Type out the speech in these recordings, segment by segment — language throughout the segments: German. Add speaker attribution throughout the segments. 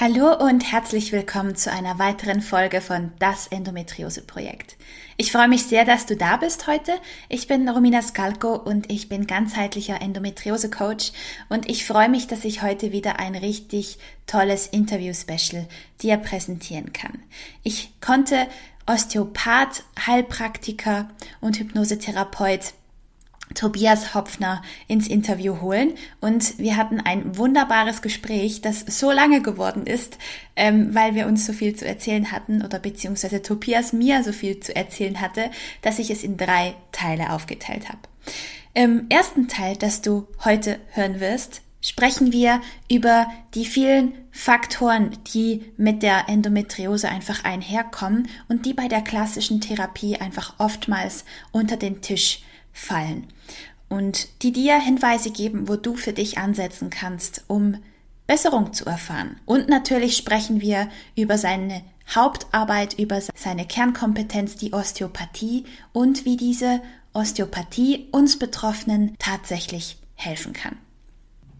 Speaker 1: Hallo und herzlich willkommen zu einer weiteren Folge von Das Endometriose Projekt. Ich freue mich sehr, dass du da bist heute. Ich bin Romina Skalko und ich bin ganzheitlicher Endometriose Coach und ich freue mich, dass ich heute wieder ein richtig tolles Interview-Special dir präsentieren kann. Ich konnte Osteopath, Heilpraktiker und Hypnosetherapeut Tobias Hopfner ins Interview holen und wir hatten ein wunderbares Gespräch, das so lange geworden ist, ähm, weil wir uns so viel zu erzählen hatten oder beziehungsweise Tobias mir so viel zu erzählen hatte, dass ich es in drei Teile aufgeteilt habe. Im ersten Teil, das du heute hören wirst, sprechen wir über die vielen Faktoren, die mit der Endometriose einfach einherkommen und die bei der klassischen Therapie einfach oftmals unter den Tisch fallen und die dir Hinweise geben, wo du für dich ansetzen kannst, um Besserung zu erfahren. Und natürlich sprechen wir über seine Hauptarbeit, über seine Kernkompetenz, die Osteopathie und wie diese Osteopathie uns Betroffenen tatsächlich helfen kann.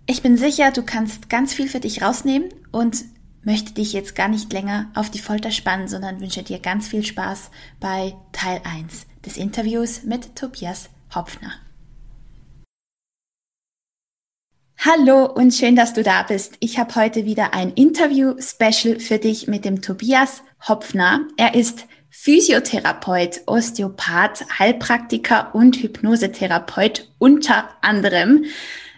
Speaker 1: Ich bin sicher, du kannst ganz viel für dich rausnehmen und möchte dich jetzt gar nicht länger auf die Folter spannen, sondern wünsche dir ganz viel Spaß bei Teil 1 des Interviews mit Tobias Hopfner. Hallo und schön, dass du da bist. Ich habe heute wieder ein Interview-Special für dich mit dem Tobias Hopfner. Er ist Physiotherapeut, Osteopath, Heilpraktiker und Hypnosetherapeut unter anderem.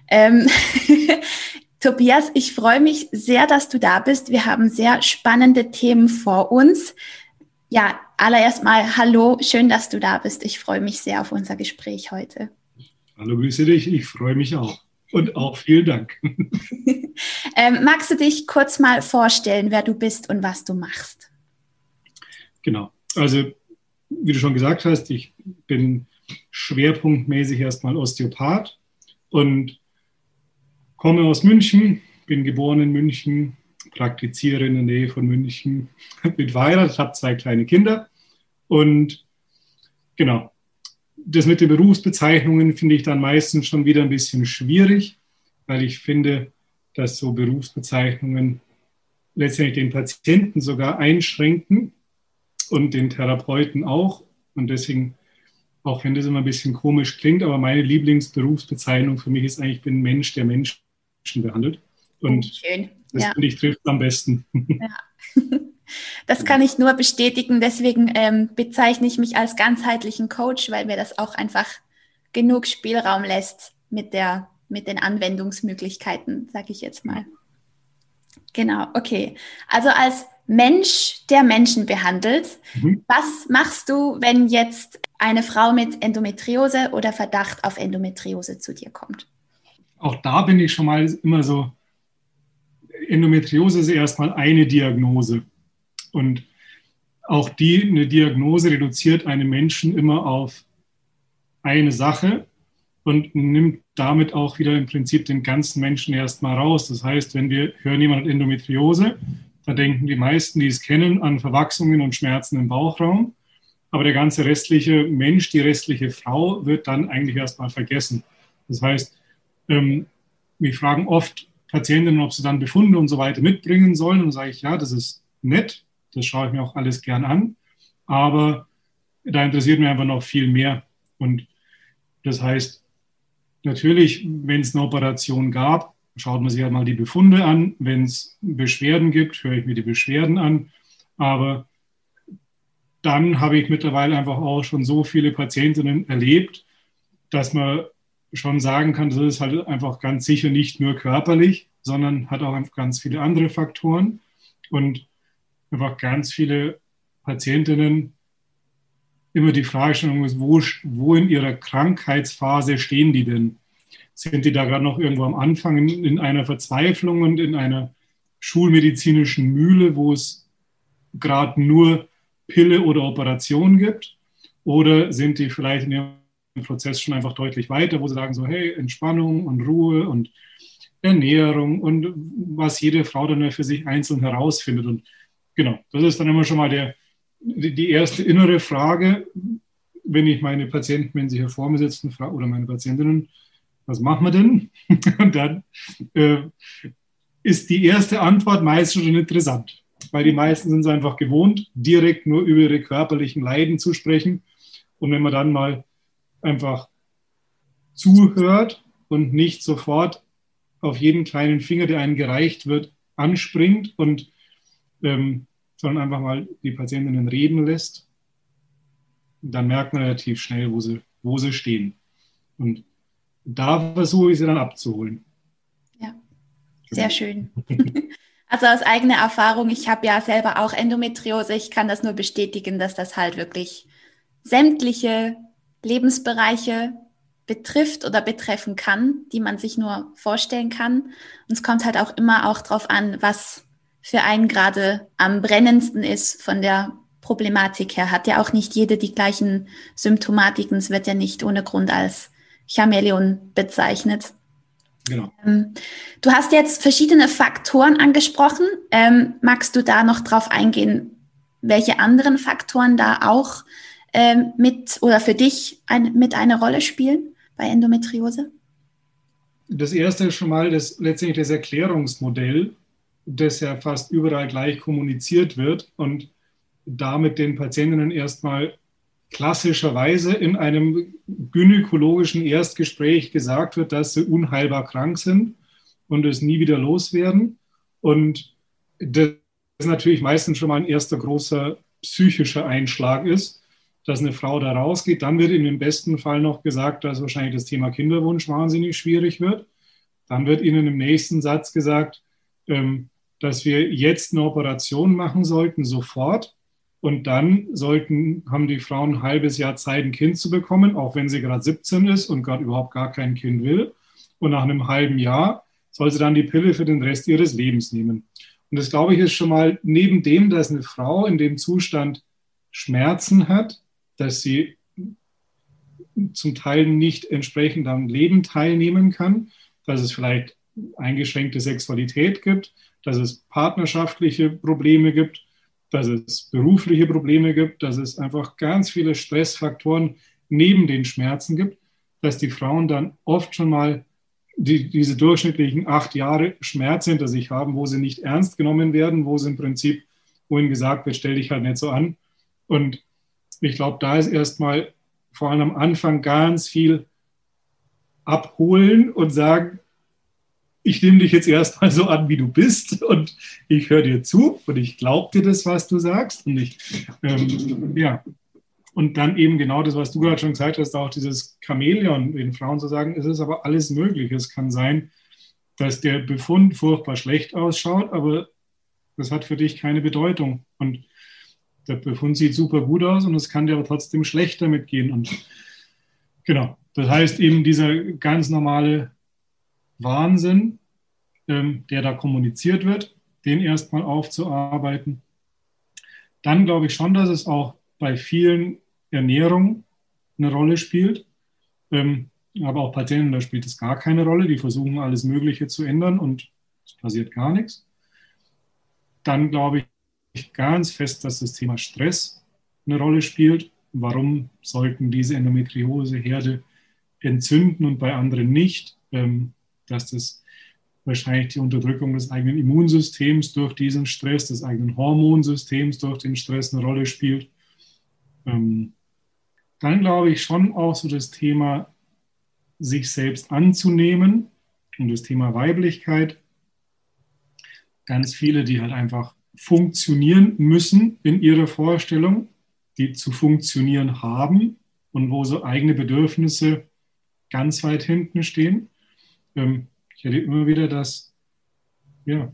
Speaker 1: Ähm, Tobias, ich freue mich sehr, dass du da bist. Wir haben sehr spannende Themen vor uns. Ja, allererst mal hallo, schön, dass du da bist. Ich freue mich sehr auf unser Gespräch heute.
Speaker 2: Hallo, grüße dich. Ich freue mich auch. Und auch vielen Dank.
Speaker 1: ähm, magst du dich kurz mal vorstellen, wer du bist und was du machst?
Speaker 2: Genau. Also, wie du schon gesagt hast, ich bin schwerpunktmäßig erstmal Osteopath und komme aus München, bin geboren in München, praktiziere in der Nähe von München, bin verheiratet, habe zwei kleine Kinder und genau, das mit den Berufsbezeichnungen finde ich dann meistens schon wieder ein bisschen schwierig, weil ich finde, dass so Berufsbezeichnungen letztendlich den Patienten sogar einschränken und den Therapeuten auch. Und deswegen, auch wenn das immer ein bisschen komisch klingt, aber meine Lieblingsberufsbezeichnung für mich ist eigentlich, ich bin Mensch, der Menschen behandelt. Und oh, Schön. Das ja. finde ich trifft am besten. Ja.
Speaker 1: Das kann ich nur bestätigen. Deswegen ähm, bezeichne ich mich als ganzheitlichen Coach, weil mir das auch einfach genug Spielraum lässt mit, der, mit den Anwendungsmöglichkeiten, sage ich jetzt mal. Genau, okay. Also als Mensch, der Menschen behandelt, mhm. was machst du, wenn jetzt eine Frau mit Endometriose oder Verdacht auf Endometriose zu dir kommt?
Speaker 2: Auch da bin ich schon mal immer so Endometriose ist erstmal eine Diagnose. Und auch die, eine Diagnose reduziert einen Menschen immer auf eine Sache und nimmt damit auch wieder im Prinzip den ganzen Menschen erstmal raus. Das heißt, wenn wir hören, jemand hat Endometriose, da denken die meisten, die es kennen, an Verwachsungen und Schmerzen im Bauchraum. Aber der ganze restliche Mensch, die restliche Frau wird dann eigentlich erstmal vergessen. Das heißt, ähm, wir fragen oft, Patientinnen, ob sie dann Befunde und so weiter mitbringen sollen. Und sage ich, ja, das ist nett, das schaue ich mir auch alles gern an. Aber da interessiert mich einfach noch viel mehr. Und das heißt, natürlich, wenn es eine Operation gab, schaut man sich halt mal die Befunde an. Wenn es Beschwerden gibt, höre ich mir die Beschwerden an. Aber dann habe ich mittlerweile einfach auch schon so viele Patientinnen erlebt, dass man schon sagen kann, das ist halt einfach ganz sicher nicht nur körperlich, sondern hat auch ganz viele andere Faktoren und einfach ganz viele Patientinnen immer die Fragestellung ist, wo, wo in ihrer Krankheitsphase stehen die denn? Sind die da gerade noch irgendwo am Anfang in, in einer Verzweiflung und in einer schulmedizinischen Mühle, wo es gerade nur Pille oder Operation gibt? Oder sind die vielleicht in ihrem Prozess schon einfach deutlich weiter, wo sie sagen so, hey, Entspannung und Ruhe und Ernährung und was jede Frau dann für sich einzeln herausfindet. Und genau, das ist dann immer schon mal der, die erste innere Frage, wenn ich meine Patienten, wenn sie hier vor mir sitzen, oder meine Patientinnen, was machen wir denn? Und dann äh, ist die erste Antwort meistens schon interessant, weil die meisten sind es einfach gewohnt, direkt nur über ihre körperlichen Leiden zu sprechen. Und wenn man dann mal einfach zuhört und nicht sofort auf jeden kleinen Finger, der einem gereicht wird, anspringt und ähm, sondern einfach mal die Patientinnen reden lässt, dann merkt man relativ schnell, wo sie, wo sie stehen. Und da versuche ich sie dann abzuholen.
Speaker 1: Ja, sehr genau. schön. Also aus eigener Erfahrung, ich habe ja selber auch Endometriose, ich kann das nur bestätigen, dass das halt wirklich sämtliche Lebensbereiche betrifft oder betreffen kann, die man sich nur vorstellen kann. Und es kommt halt auch immer auch darauf an, was für einen gerade am brennendsten ist von der Problematik her. Hat ja auch nicht jede die gleichen Symptomatiken. Es wird ja nicht ohne Grund als Chameleon bezeichnet. Genau. Ähm, du hast jetzt verschiedene Faktoren angesprochen. Ähm, magst du da noch drauf eingehen, welche anderen Faktoren da auch ähm, mit oder für dich ein, mit eine Rolle spielen bei Endometriose?
Speaker 2: Das erste ist schon mal das, letztendlich das Erklärungsmodell, das ja fast überall gleich kommuniziert wird und damit den Patientinnen erstmal klassischerweise in einem gynäkologischen Erstgespräch gesagt wird, dass sie unheilbar krank sind und es nie wieder loswerden. Und das natürlich meistens schon mal ein erster großer psychischer Einschlag ist, dass eine Frau da rausgeht. Dann wird in dem besten Fall noch gesagt, dass wahrscheinlich das Thema Kinderwunsch wahnsinnig schwierig wird. Dann wird ihnen im nächsten Satz gesagt, dass wir jetzt eine Operation machen sollten, sofort. Und dann sollten, haben die Frauen ein halbes Jahr Zeit, ein Kind zu bekommen, auch wenn sie gerade 17 ist und gerade überhaupt gar kein Kind will. Und nach einem halben Jahr soll sie dann die Pille für den Rest ihres Lebens nehmen. Und das, glaube ich, ist schon mal neben dem, dass eine Frau in dem Zustand Schmerzen hat, dass sie zum Teil nicht entsprechend am Leben teilnehmen kann, dass es vielleicht eingeschränkte Sexualität gibt, dass es partnerschaftliche Probleme gibt, dass es berufliche Probleme gibt, dass es einfach ganz viele Stressfaktoren neben den Schmerzen gibt, dass die Frauen dann oft schon mal die, diese durchschnittlichen acht Jahre Schmerz hinter sich haben, wo sie nicht ernst genommen werden, wo sie im Prinzip, wo ihnen gesagt wird, stell dich halt nicht so an. Und ich glaube, da ist erstmal vor allem am Anfang ganz viel abholen und sagen, ich nehme dich jetzt erstmal so an, wie du bist und ich höre dir zu und ich glaube dir das, was du sagst. Und ich, ähm, ja, und dann eben genau das, was du gerade schon gesagt hast, auch dieses Chamäleon, den Frauen zu sagen, es ist aber alles möglich. Es kann sein, dass der Befund furchtbar schlecht ausschaut, aber das hat für dich keine Bedeutung. Und der Befund sieht super gut aus und es kann dir aber trotzdem schlecht damit gehen. Und genau, das heißt eben dieser ganz normale Wahnsinn, ähm, der da kommuniziert wird, den erstmal aufzuarbeiten. Dann glaube ich schon, dass es auch bei vielen Ernährung eine Rolle spielt. Ähm, aber auch Patienten, da spielt es gar keine Rolle. Die versuchen alles Mögliche zu ändern und es passiert gar nichts. Dann glaube ich ganz fest, dass das Thema Stress eine Rolle spielt. Warum sollten diese Endometriose-Herde entzünden und bei anderen nicht? Ähm, dass das wahrscheinlich die Unterdrückung des eigenen Immunsystems durch diesen Stress, des eigenen Hormonsystems durch den Stress eine Rolle spielt. Ähm, dann glaube ich schon auch so das Thema, sich selbst anzunehmen und das Thema Weiblichkeit. Ganz viele, die halt einfach funktionieren müssen in ihrer Vorstellung, die zu funktionieren haben und wo so eigene Bedürfnisse ganz weit hinten stehen ähm, ich erlebe immer wieder, dass, ja,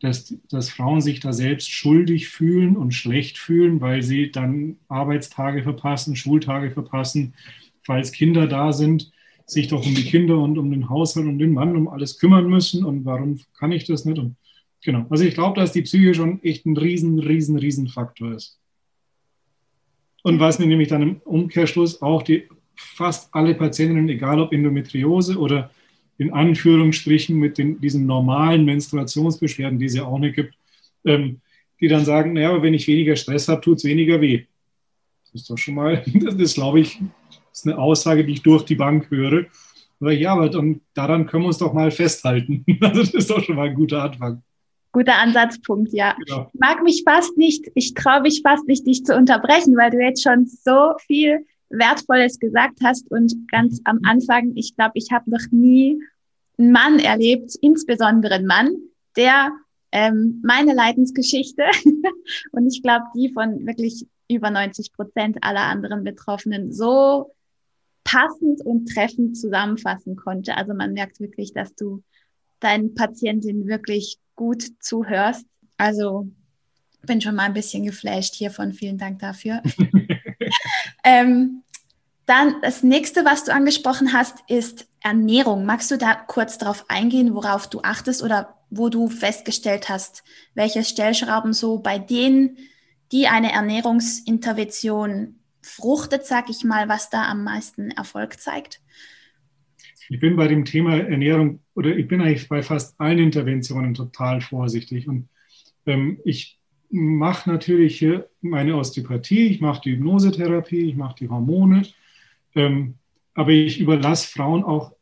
Speaker 2: dass, dass Frauen sich da selbst schuldig fühlen und schlecht fühlen, weil sie dann Arbeitstage verpassen, Schultage verpassen, falls Kinder da sind, sich doch um die Kinder und um den Haushalt und den Mann um alles kümmern müssen und warum kann ich das nicht? Und genau, also ich glaube, dass die Psyche schon echt ein riesen, riesen, riesen Faktor ist. Und was nämlich dann im Umkehrschluss auch die fast alle Patientinnen, egal ob Endometriose oder in Anführungsstrichen mit den, diesen normalen Menstruationsbeschwerden, die es ja auch nicht gibt, ähm, die dann sagen, naja, aber wenn ich weniger Stress habe, tut es weniger weh. Das ist doch schon mal, das ist, glaube ich, ist eine Aussage, die ich durch die Bank höre. Aber ja, aber dann, daran können wir uns doch mal festhalten. Also das ist doch schon mal ein guter Anfang.
Speaker 1: Guter Ansatzpunkt, ja. Genau. Ich mag mich fast nicht, ich traue mich fast nicht, dich zu unterbrechen, weil du jetzt schon so viel Wertvolles gesagt hast und ganz am Anfang, ich glaube, ich habe noch nie einen Mann erlebt, insbesondere einen Mann, der ähm, meine Leidensgeschichte und ich glaube, die von wirklich über 90 Prozent aller anderen Betroffenen so passend und treffend zusammenfassen konnte. Also man merkt wirklich, dass du deinen Patientinnen wirklich gut zuhörst. Also bin schon mal ein bisschen geflasht hiervon. Vielen Dank dafür. ähm, dann das nächste, was du angesprochen hast, ist Ernährung. Magst du da kurz darauf eingehen, worauf du achtest oder wo du festgestellt hast, welche Stellschrauben so bei denen, die eine Ernährungsintervention fruchtet, sag ich mal, was da am meisten Erfolg zeigt?
Speaker 2: Ich bin bei dem Thema Ernährung oder ich bin eigentlich bei fast allen Interventionen total vorsichtig. Und ähm, ich mache natürlich hier meine Osteopathie, ich mache die Hypnosetherapie, ich mache die Hormone, ähm, aber ich überlasse Frauen auch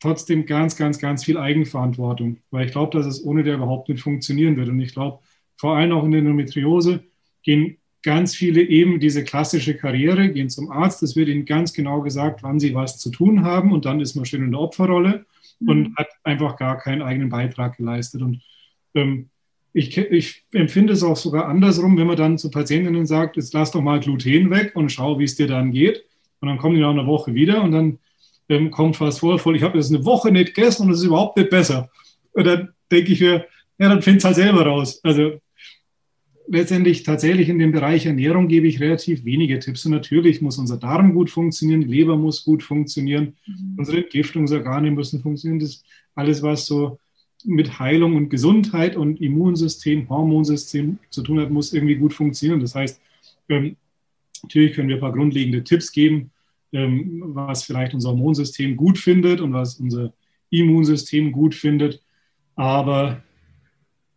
Speaker 2: trotzdem ganz, ganz, ganz viel Eigenverantwortung, weil ich glaube, dass es ohne der überhaupt nicht funktionieren wird. Und ich glaube, vor allem auch in der Endometriose gehen ganz viele eben diese klassische Karriere, gehen zum Arzt, es wird ihnen ganz genau gesagt, wann sie was zu tun haben und dann ist man schön in der Opferrolle mhm. und hat einfach gar keinen eigenen Beitrag geleistet. Und ähm, ich, ich, empfinde es auch sogar andersrum, wenn man dann zu Patientinnen sagt, jetzt lass doch mal Gluten weg und schau, wie es dir dann geht. Und dann kommen die nach einer Woche wieder und dann ähm, kommt fast vor, voll, ich habe jetzt eine Woche nicht gegessen und es ist überhaupt nicht besser. Und dann denke ich mir, ja, dann find es halt selber raus. Also letztendlich tatsächlich in dem Bereich Ernährung gebe ich relativ wenige Tipps. Und natürlich muss unser Darm gut funktionieren, die Leber muss gut funktionieren, mhm. unsere Entgiftungsorgane müssen funktionieren. Das alles, was so mit Heilung und Gesundheit und Immunsystem, Hormonsystem zu tun hat, muss irgendwie gut funktionieren. Das heißt, ähm, natürlich können wir ein paar grundlegende Tipps geben, ähm, was vielleicht unser Hormonsystem gut findet und was unser Immunsystem gut findet. Aber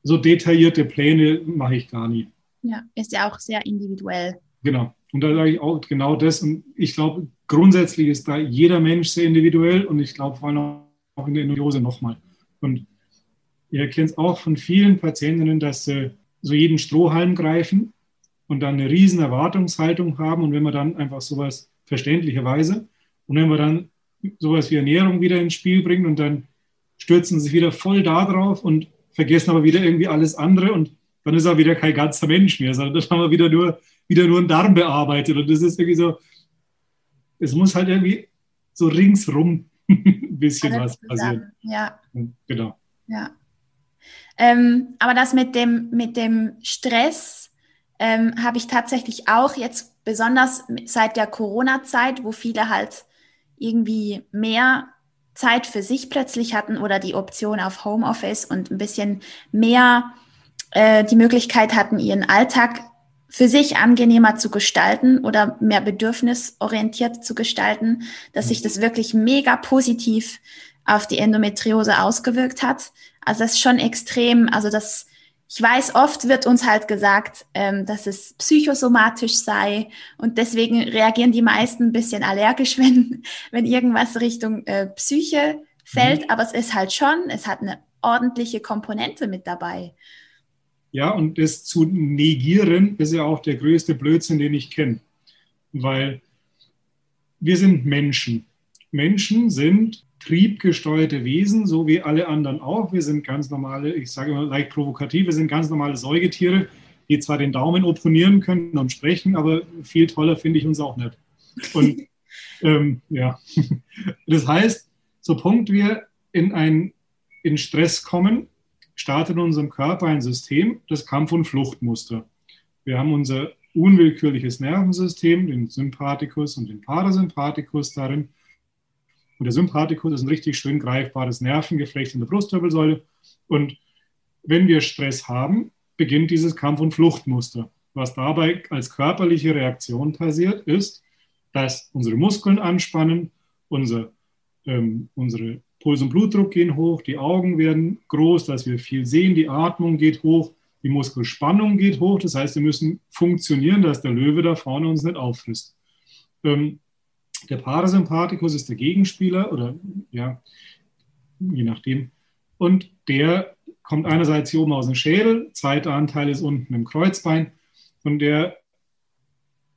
Speaker 2: so detaillierte Pläne mache ich gar nie.
Speaker 1: Ja, ist ja auch sehr individuell.
Speaker 2: Genau. Und da sage ich auch genau das. Und ich glaube, grundsätzlich ist da jeder Mensch sehr individuell und ich glaube vor allem auch in der Endometriose nochmal. Und ihr kennt es auch von vielen Patientinnen, dass sie so jeden Strohhalm greifen und dann eine riesen Erwartungshaltung haben. Und wenn man dann einfach sowas verständlicherweise und wenn man dann sowas wie Ernährung wieder ins Spiel bringt und dann stürzen sie sich wieder voll da drauf und vergessen aber wieder irgendwie alles andere und dann ist er wieder kein ganzer Mensch mehr, sondern dann haben wir wieder nur, wieder nur einen Darm bearbeitet. Und das ist irgendwie so, es muss halt irgendwie so ringsrum ein bisschen alles was passieren.
Speaker 1: Ja.
Speaker 2: Genau.
Speaker 1: Ja. Ähm, aber das mit dem, mit dem Stress ähm, habe ich tatsächlich auch jetzt besonders seit der Corona-Zeit, wo viele halt irgendwie mehr Zeit für sich plötzlich hatten oder die Option auf Homeoffice und ein bisschen mehr äh, die Möglichkeit hatten, ihren Alltag für sich angenehmer zu gestalten oder mehr bedürfnisorientiert zu gestalten, dass sich das wirklich mega positiv auf die Endometriose ausgewirkt hat. Also das ist schon extrem, also das ich weiß, oft wird uns halt gesagt, ähm, dass es psychosomatisch sei und deswegen reagieren die meisten ein bisschen allergisch, wenn, wenn irgendwas Richtung äh, Psyche fällt. Mhm. Aber es ist halt schon, es hat eine ordentliche Komponente mit dabei.
Speaker 2: Ja, und das zu negieren ist ja auch der größte Blödsinn, den ich kenne. Weil wir sind Menschen. Menschen sind triebgesteuerte Wesen, so wie alle anderen auch. Wir sind ganz normale, ich sage immer leicht provokativ, wir sind ganz normale Säugetiere, die zwar den Daumen opponieren können und sprechen, aber viel toller finde ich uns auch nicht. Und ähm, ja, das heißt, so Punkt wir in ein in Stress kommen, startet in unserem Körper ein System, das Kampf- und Fluchtmuster. Wir haben unser unwillkürliches Nervensystem, den Sympathikus und den Parasympathikus darin. Und der Sympathikus ist ein richtig schön greifbares Nervengeflecht in der Brustwirbelsäule. Und wenn wir Stress haben, beginnt dieses Kampf- und Fluchtmuster. was dabei als körperliche Reaktion passiert, ist, dass unsere Muskeln anspannen, unser, ähm, unsere Puls und Blutdruck gehen hoch, die Augen werden groß, dass wir viel sehen, die Atmung geht hoch, die Muskelspannung geht hoch. Das heißt, wir müssen funktionieren, dass der Löwe da vorne uns nicht auffrisst. Ähm, der Parasympathikus ist der Gegenspieler oder ja, je nachdem. Und der kommt einerseits hier oben aus dem Schädel, zweiter Anteil ist unten im Kreuzbein und der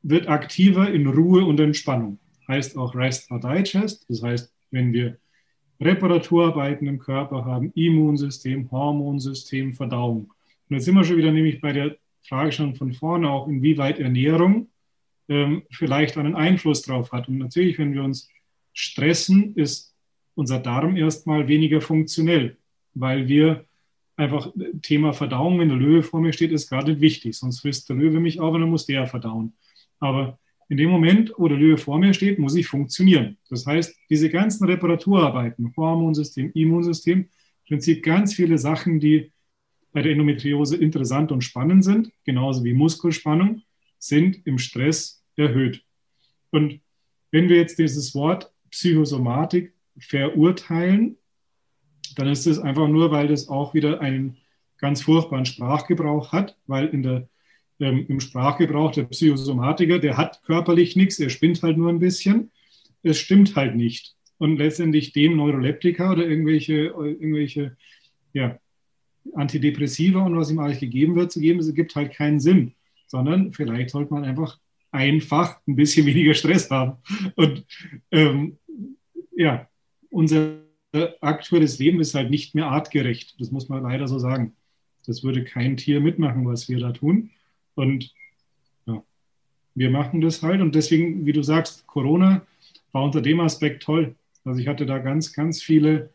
Speaker 2: wird aktiver in Ruhe und Entspannung. Heißt auch Rest or Digest. Das heißt, wenn wir Reparaturarbeiten im Körper haben, Immunsystem, Hormonsystem, Verdauung. Und jetzt sind wir schon wieder nämlich bei der Frage schon von vorne auch, inwieweit Ernährung ähm, vielleicht einen Einfluss drauf hat. Und natürlich, wenn wir uns stressen, ist unser Darm erstmal weniger funktionell, weil wir einfach Thema Verdauung, wenn der Löwe vor mir steht, ist gerade wichtig. Sonst frisst der Löwe mich auf und dann muss der verdauen. Aber in dem Moment, wo der Löwe vor mir steht, muss ich funktionieren. Das heißt, diese ganzen Reparaturarbeiten, Hormonsystem, Immunsystem, im Prinzip ganz viele Sachen, die bei der Endometriose interessant und spannend sind, genauso wie Muskelspannung, sind im Stress erhöht. Und wenn wir jetzt dieses Wort Psychosomatik verurteilen, dann ist es einfach nur, weil das auch wieder einen ganz furchtbaren Sprachgebrauch hat, weil in der, ähm, im Sprachgebrauch der Psychosomatiker, der hat körperlich nichts, er spinnt halt nur ein bisschen. Es stimmt halt nicht. Und letztendlich dem Neuroleptika oder irgendwelche, irgendwelche ja, Antidepressiva und was ihm eigentlich gegeben wird, zu geben, es gibt halt keinen Sinn, sondern vielleicht sollte man einfach einfach ein bisschen weniger Stress haben. Und ähm, ja, unser aktuelles Leben ist halt nicht mehr artgerecht. Das muss man leider so sagen. Das würde kein Tier mitmachen, was wir da tun. Und ja, wir machen das halt. Und deswegen, wie du sagst, Corona war unter dem Aspekt toll. Also ich hatte da ganz, ganz viele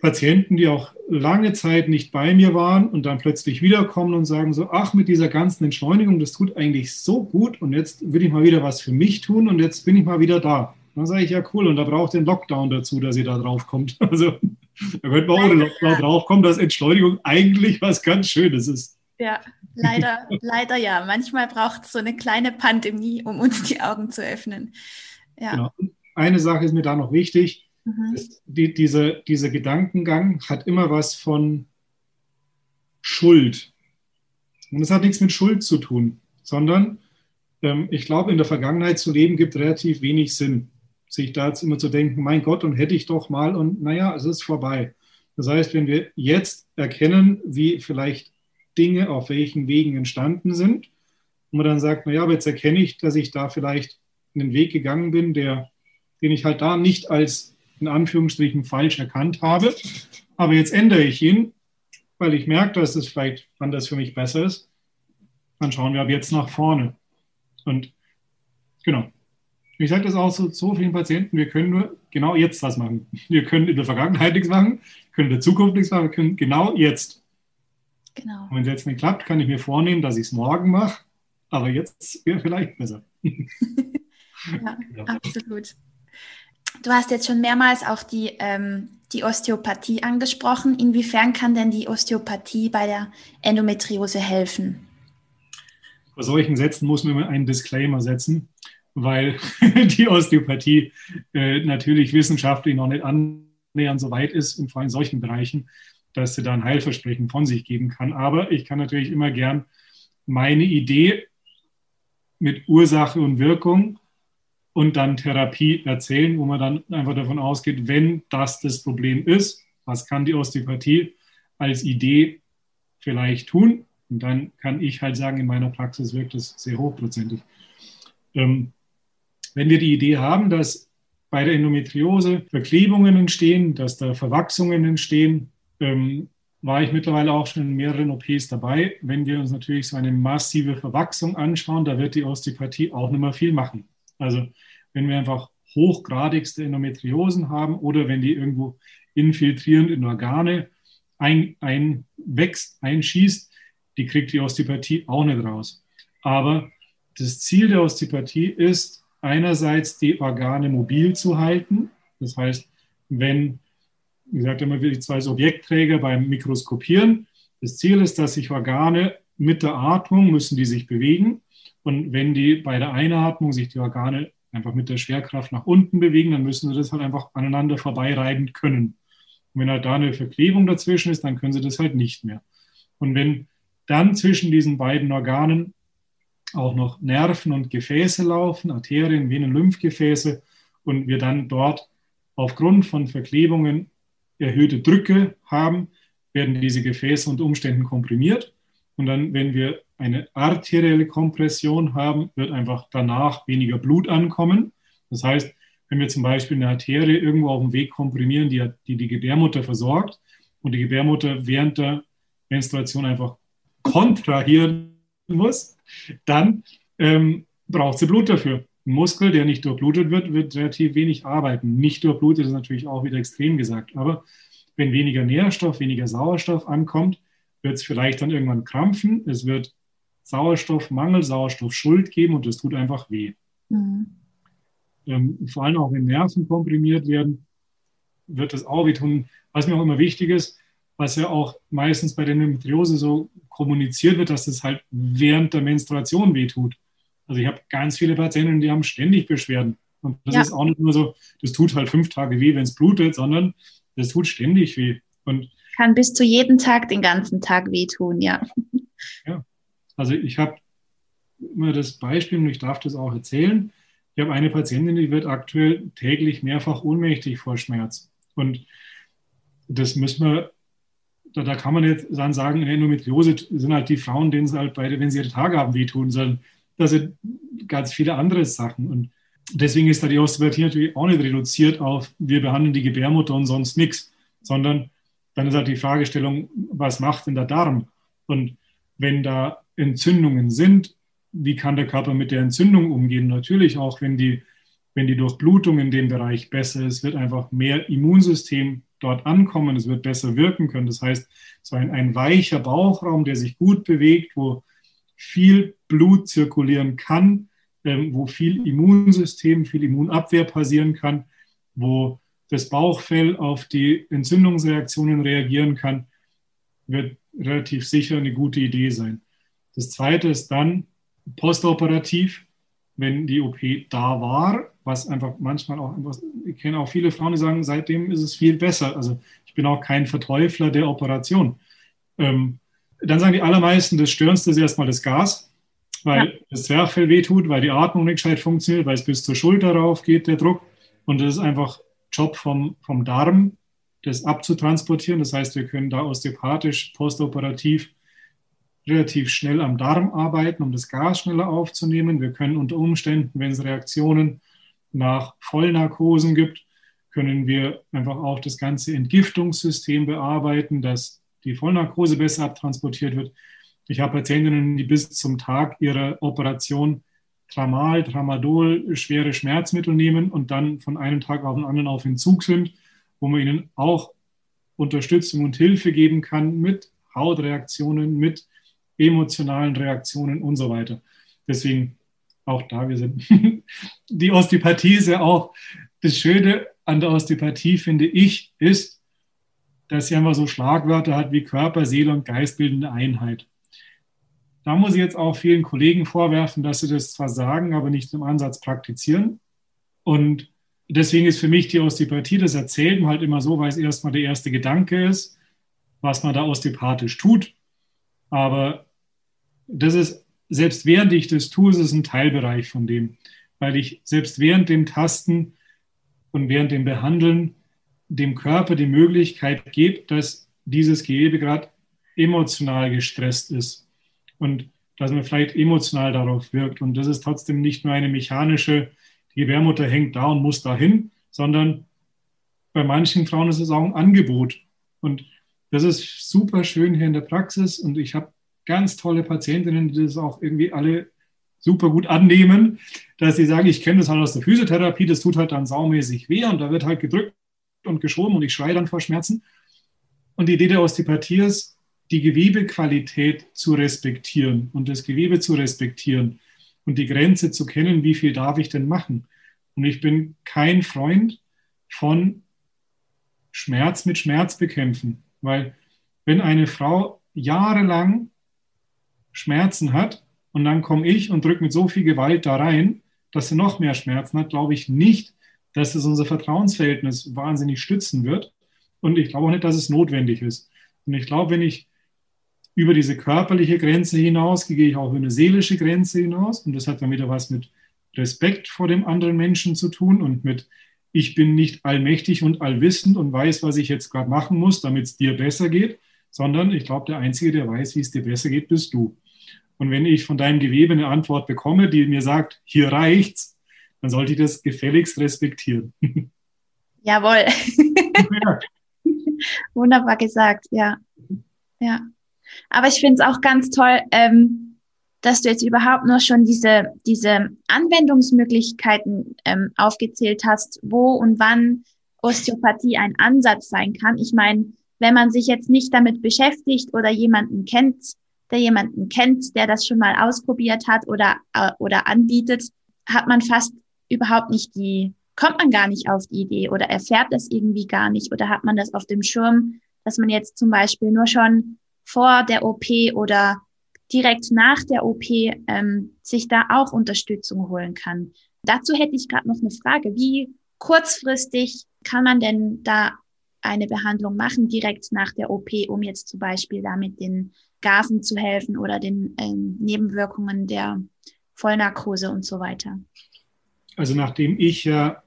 Speaker 2: Patienten, die auch lange Zeit nicht bei mir waren und dann plötzlich wiederkommen und sagen so, ach, mit dieser ganzen Entschleunigung, das tut eigentlich so gut und jetzt will ich mal wieder was für mich tun und jetzt bin ich mal wieder da. Dann sage ich, ja cool, und da braucht ihr einen Lockdown dazu, dass ihr da drauf kommt. Also da könnte man ohne Lockdown drauf kommen, dass Entschleunigung eigentlich was ganz Schönes ist.
Speaker 1: Ja, leider, leider ja. Manchmal braucht es so eine kleine Pandemie, um uns die Augen zu öffnen. Ja. Genau.
Speaker 2: Eine Sache ist mir da noch wichtig Mhm. Die, diese, dieser Gedankengang hat immer was von Schuld. Und es hat nichts mit Schuld zu tun, sondern ähm, ich glaube, in der Vergangenheit zu leben gibt relativ wenig Sinn. Sich da jetzt immer zu denken, mein Gott, und hätte ich doch mal und naja, es ist vorbei. Das heißt, wenn wir jetzt erkennen, wie vielleicht Dinge auf welchen Wegen entstanden sind, und man dann sagt, naja, aber jetzt erkenne ich, dass ich da vielleicht einen Weg gegangen bin, der, den ich halt da nicht als in Anführungsstrichen falsch erkannt habe. Aber jetzt ändere ich ihn, weil ich merke, dass es vielleicht anders für mich besser ist. Dann schauen wir ab jetzt nach vorne. Und genau. Ich sage das auch zu so, so vielen Patienten, wir können nur genau jetzt was machen. Wir können in der Vergangenheit nichts machen, können in der Zukunft nichts machen, wir können genau jetzt. Genau. Und wenn es jetzt nicht klappt, kann ich mir vornehmen, dass ich es morgen mache, aber jetzt wäre vielleicht besser.
Speaker 1: ja, ja, absolut. Du hast jetzt schon mehrmals auch die, ähm, die Osteopathie angesprochen. Inwiefern kann denn die Osteopathie bei der Endometriose helfen?
Speaker 2: Bei solchen Sätzen muss man einen Disclaimer setzen, weil die Osteopathie äh, natürlich wissenschaftlich noch nicht annähernd so weit ist, und vor allem in solchen Bereichen, dass sie da ein Heilversprechen von sich geben kann. Aber ich kann natürlich immer gern meine Idee mit Ursache und Wirkung und dann Therapie erzählen, wo man dann einfach davon ausgeht, wenn das das Problem ist, was kann die Osteopathie als Idee vielleicht tun? Und dann kann ich halt sagen, in meiner Praxis wirkt es sehr hochprozentig. Ähm, wenn wir die Idee haben, dass bei der Endometriose Verklebungen entstehen, dass da Verwachsungen entstehen, ähm, war ich mittlerweile auch schon in mehreren OPs dabei. Wenn wir uns natürlich so eine massive Verwachsung anschauen, da wird die Osteopathie auch nicht mehr viel machen. Also wenn wir einfach hochgradigste Endometriosen haben oder wenn die irgendwo infiltrierend in Organe ein, einwächst, einschießt, die kriegt die Osteopathie auch nicht raus. Aber das Ziel der Osteopathie ist einerseits die Organe mobil zu halten. Das heißt, wenn, wie gesagt, immer die zwei Objektträger beim Mikroskopieren, das Ziel ist, dass sich Organe mit der Atmung müssen die sich bewegen. Und wenn die bei der Einatmung sich die Organe einfach mit der Schwerkraft nach unten bewegen, dann müssen sie das halt einfach aneinander vorbeireiben können. Und wenn halt da eine Verklebung dazwischen ist, dann können sie das halt nicht mehr. Und wenn dann zwischen diesen beiden Organen auch noch Nerven und Gefäße laufen, Arterien, Venen, Lymphgefäße, und wir dann dort aufgrund von Verklebungen erhöhte Drücke haben, werden diese Gefäße unter Umständen komprimiert. Und dann, wenn wir eine arterielle Kompression haben, wird einfach danach weniger Blut ankommen. Das heißt, wenn wir zum Beispiel eine Arterie irgendwo auf dem Weg komprimieren, die die, die Gebärmutter versorgt und die Gebärmutter während der Menstruation einfach kontrahieren muss, dann ähm, braucht sie Blut dafür. Ein Muskel, der nicht durchblutet wird, wird relativ wenig arbeiten. Nicht durchblutet ist natürlich auch wieder extrem gesagt. Aber wenn weniger Nährstoff, weniger Sauerstoff ankommt, wird es vielleicht dann irgendwann krampfen. Es wird Sauerstoffmangel, Sauerstoffschuld geben und das tut einfach weh. Mhm. Ähm, vor allem auch wenn Nerven komprimiert werden, wird das auch weh tun. Was mir auch immer wichtig ist, was ja auch meistens bei der Endometriose so kommuniziert wird, dass das halt während der Menstruation wehtut. Also ich habe ganz viele Patienten, die haben ständig Beschwerden. Und das ja. ist auch nicht nur so, das tut halt fünf Tage weh, wenn es blutet, sondern das tut ständig weh. Und
Speaker 1: kann bis zu jedem Tag den ganzen Tag wehtun, ja.
Speaker 2: Ja, also ich habe immer das Beispiel und ich darf das auch erzählen. Ich habe eine Patientin, die wird aktuell täglich mehrfach ohnmächtig vor Schmerz. Und das müssen wir, da, da kann man jetzt dann sagen, in Endometriose sind halt die Frauen, denen sie halt beide, wenn sie ihre Tage haben, wehtun sollen. Das sind ganz viele andere Sachen. Und deswegen ist da die Osteopathie natürlich auch nicht reduziert auf, wir behandeln die Gebärmutter und sonst nichts, sondern dann ist halt die Fragestellung, was macht denn der Darm? Und wenn da Entzündungen sind, wie kann der Körper mit der Entzündung umgehen? Natürlich auch, wenn die, wenn die Durchblutung in dem Bereich besser ist, wird einfach mehr Immunsystem dort ankommen, es wird besser wirken können. Das heißt, so ein, ein weicher Bauchraum, der sich gut bewegt, wo viel Blut zirkulieren kann, ähm, wo viel Immunsystem, viel Immunabwehr passieren kann, wo das Bauchfell auf die Entzündungsreaktionen reagieren kann, wird relativ sicher eine gute Idee sein. Das zweite ist dann postoperativ, wenn die OP da war, was einfach manchmal auch ich kenne auch viele Frauen, die sagen, seitdem ist es viel besser. Also ich bin auch kein Verteufler der Operation. Ähm, dann sagen die allermeisten, das Störendste ist erstmal das Gas, weil ja. das Zwerchfell wehtut, weil die Atmung nicht gescheit funktioniert, weil es bis zur Schulter rauf geht, der Druck. Und das ist einfach Job vom, vom Darm, das abzutransportieren. Das heißt, wir können da osteopathisch, postoperativ relativ schnell am Darm arbeiten, um das Gas schneller aufzunehmen. Wir können unter Umständen, wenn es Reaktionen nach Vollnarkosen gibt, können wir einfach auch das ganze Entgiftungssystem bearbeiten, dass die Vollnarkose besser abtransportiert wird. Ich habe Patientinnen, die bis zum Tag ihrer Operation Tramal, Tramadol, schwere Schmerzmittel nehmen und dann von einem Tag auf den anderen auf Entzug sind, wo man ihnen auch Unterstützung und Hilfe geben kann mit Hautreaktionen, mit emotionalen Reaktionen und so weiter. Deswegen auch da, wir sind die Osteopathie ist ja auch das Schöne an der Osteopathie, finde ich, ist, dass sie einfach so Schlagwörter hat wie Körper, Seele und Geist bildende Einheit. Da muss ich jetzt auch vielen Kollegen vorwerfen, dass sie das zwar sagen, aber nicht im Ansatz praktizieren. Und deswegen ist für mich die Osteopathie, das erzählt man halt immer so, weil es erstmal der erste Gedanke ist, was man da osteopathisch tut. Aber das ist, selbst während ich das tue, ist es ein Teilbereich von dem, weil ich selbst während dem Tasten und während dem Behandeln dem Körper die Möglichkeit gebe, dass dieses Gewebe gerade emotional gestresst ist und dass man vielleicht emotional darauf wirkt. Und das ist trotzdem nicht nur eine mechanische, die Gebärmutter hängt da und muss dahin, sondern bei manchen Frauen ist es auch ein Angebot. Und das ist super schön hier in der Praxis und ich habe ganz tolle Patientinnen, die das auch irgendwie alle super gut annehmen, dass sie sagen, ich kenne das halt aus der Physiotherapie, das tut halt dann saumäßig weh und da wird halt gedrückt und geschoben und ich schreie dann vor Schmerzen. Und die Idee der Osteopathie ist, die Gewebequalität zu respektieren und das Gewebe zu respektieren und die Grenze zu kennen, wie viel darf ich denn machen. Und ich bin kein Freund von Schmerz mit Schmerz bekämpfen, weil wenn eine Frau jahrelang Schmerzen hat und dann komme ich und drücke mit so viel Gewalt da rein, dass sie noch mehr Schmerzen hat, glaube ich nicht, dass es unser Vertrauensverhältnis wahnsinnig stützen wird. Und ich glaube auch nicht, dass es notwendig ist. Und ich glaube, wenn ich über diese körperliche Grenze hinaus gehe ich auch über eine seelische Grenze hinaus. Und das hat dann wieder was mit Respekt vor dem anderen Menschen zu tun und mit, ich bin nicht allmächtig und allwissend und weiß, was ich jetzt gerade machen muss, damit es dir besser geht, sondern ich glaube, der Einzige, der weiß, wie es dir besser geht, bist du. Und wenn ich von deinem Gewebe eine Antwort bekomme, die mir sagt, hier reicht's, dann sollte ich das gefälligst respektieren.
Speaker 1: Jawohl. Ja. Wunderbar gesagt, ja. Ja. Aber ich finde es auch ganz toll, ähm, dass du jetzt überhaupt nur schon diese, diese Anwendungsmöglichkeiten ähm, aufgezählt hast, wo und wann Osteopathie ein Ansatz sein kann. Ich meine, wenn man sich jetzt nicht damit beschäftigt oder jemanden kennt, der jemanden kennt, der das schon mal ausprobiert hat oder, äh, oder anbietet, hat man fast überhaupt nicht die, kommt man gar nicht auf die Idee oder erfährt das irgendwie gar nicht oder hat man das auf dem Schirm, dass man jetzt zum Beispiel nur schon vor der OP oder direkt nach der OP ähm, sich da auch Unterstützung holen kann. Dazu hätte ich gerade noch eine Frage. Wie kurzfristig kann man denn da eine Behandlung machen, direkt nach der OP, um jetzt zum Beispiel da mit den Gasen zu helfen oder den ähm, Nebenwirkungen der Vollnarkose und so weiter?
Speaker 2: Also nachdem ich ja,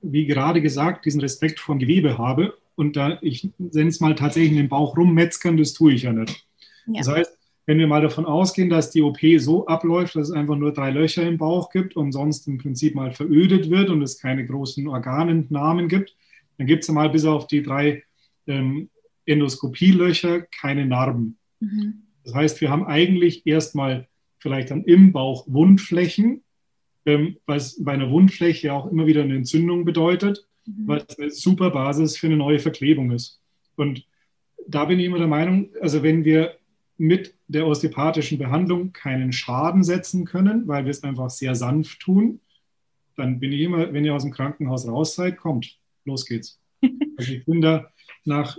Speaker 2: wie gerade gesagt, diesen Respekt vor dem Gewebe habe und da ich nenne es mal tatsächlich in den Bauch rummetzgern, das tue ich ja nicht. Ja. Das heißt, wenn wir mal davon ausgehen, dass die OP so abläuft, dass es einfach nur drei Löcher im Bauch gibt und sonst im Prinzip mal verödet wird und es keine großen Organentnahmen gibt, dann gibt es mal bis auf die drei ähm, Endoskopielöcher keine Narben. Mhm. Das heißt, wir haben eigentlich erstmal vielleicht dann im Bauch Wundflächen, ähm, was bei einer Wundfläche auch immer wieder eine Entzündung bedeutet, mhm. was eine super Basis für eine neue Verklebung ist. Und da bin ich immer der Meinung, also wenn wir mit der osteopathischen Behandlung keinen Schaden setzen können, weil wir es einfach sehr sanft tun, dann bin ich immer, wenn ihr aus dem Krankenhaus raus seid, kommt, los geht's. Also ich bin da nach,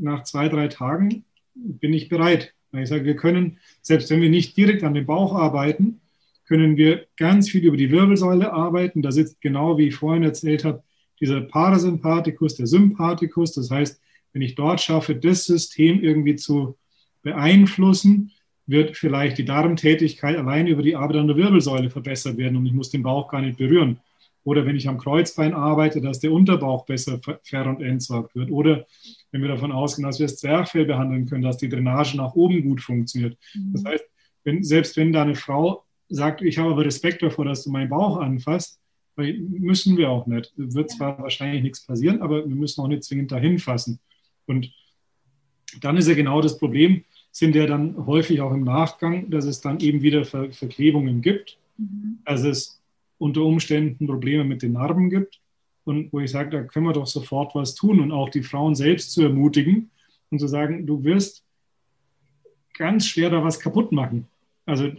Speaker 2: nach zwei, drei Tagen bin ich bereit. Ich sage, wir können, selbst wenn wir nicht direkt an dem Bauch arbeiten, können wir ganz viel über die Wirbelsäule arbeiten. Da sitzt genau, wie ich vorhin erzählt habe, dieser Parasympathikus, der Sympathikus. Das heißt, wenn ich dort schaffe, das System irgendwie zu beeinflussen, wird vielleicht die Darmtätigkeit allein über die Arbeit an der Wirbelsäule verbessert werden und ich muss den Bauch gar nicht berühren. Oder wenn ich am Kreuzbein arbeite, dass der Unterbauch besser ver- und entsorgt wird. Oder wenn wir davon ausgehen, dass wir das Zwerchfell behandeln können, dass die Drainage nach oben gut funktioniert. Mhm. Das heißt, wenn, selbst wenn da eine Frau sagt, ich habe aber Respekt davor, dass du meinen Bauch anfasst, müssen wir auch nicht. Wird zwar wahrscheinlich nichts passieren, aber wir müssen auch nicht zwingend dahin fassen. Und dann ist ja genau das Problem, sind ja dann häufig auch im Nachgang, dass es dann eben wieder Ver Verklebungen gibt, mhm. dass es unter Umständen Probleme mit den Narben gibt und wo ich sage, da können wir doch sofort was tun und auch die Frauen selbst zu ermutigen und zu sagen, du wirst ganz schwer da was kaputt machen. Also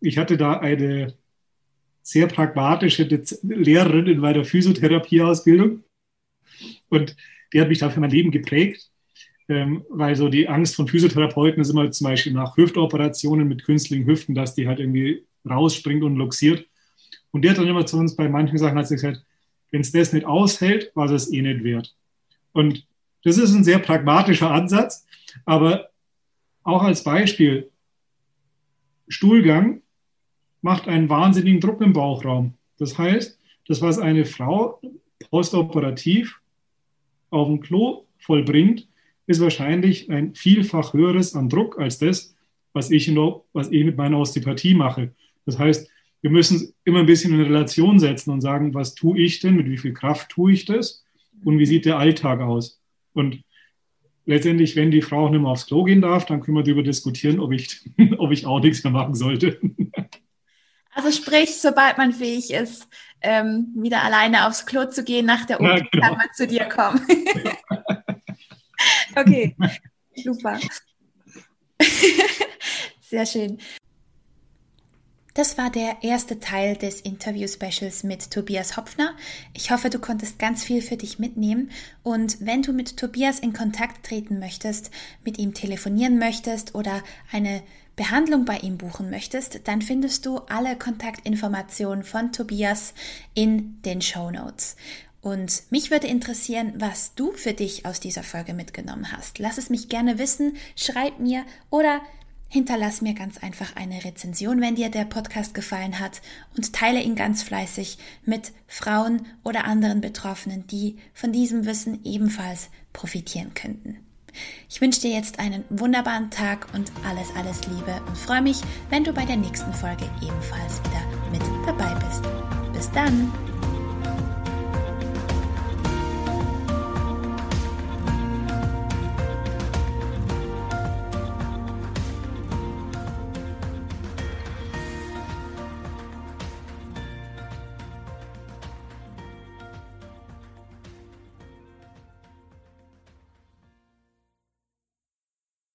Speaker 2: ich hatte da eine sehr pragmatische Lehrerin in meiner Physiotherapieausbildung und die hat mich da für mein Leben geprägt ähm, weil so die Angst von Physiotherapeuten ist immer zum Beispiel nach Hüftoperationen mit künstlichen Hüften, dass die halt irgendwie rausspringt und luxiert. Und der hat dann immer zu uns bei manchen Sachen hat sich gesagt, wenn es das nicht aushält, war es eh nicht wert. Und das ist ein sehr pragmatischer Ansatz, aber auch als Beispiel, Stuhlgang macht einen wahnsinnigen Druck im Bauchraum. Das heißt, das, was eine Frau postoperativ auf dem Klo vollbringt, ist wahrscheinlich ein vielfach höheres an Druck als das, was ich, noch, was ich mit meiner Osteopathie mache. Das heißt, wir müssen immer ein bisschen in Relation setzen und sagen, was tue ich denn, mit wie viel Kraft tue ich das und wie sieht der Alltag aus. Und letztendlich, wenn die Frau nicht mehr aufs Klo gehen darf, dann können wir darüber diskutieren, ob ich, ob ich auch nichts mehr machen sollte.
Speaker 1: Also sprich, sobald man fähig ist, ähm, wieder alleine aufs Klo zu gehen nach der OP, ja, genau. kann man zu dir kommen. Okay, super. Sehr schön. Das war der erste Teil des Interview-Specials mit Tobias Hopfner. Ich hoffe, du konntest ganz viel für dich mitnehmen. Und wenn du mit Tobias in Kontakt treten möchtest, mit ihm telefonieren möchtest oder eine Behandlung bei ihm buchen möchtest, dann findest du alle Kontaktinformationen von Tobias in den Show Notes. Und mich würde interessieren, was du für dich aus dieser Folge mitgenommen hast. Lass es mich gerne wissen, schreib mir oder Hinterlass mir ganz einfach eine Rezension, wenn dir der Podcast gefallen hat und teile ihn ganz fleißig mit Frauen oder anderen Betroffenen, die von diesem Wissen ebenfalls profitieren könnten. Ich wünsche dir jetzt einen wunderbaren Tag und alles, alles Liebe und freue mich, wenn du bei der nächsten Folge ebenfalls wieder mit dabei bist. Bis dann!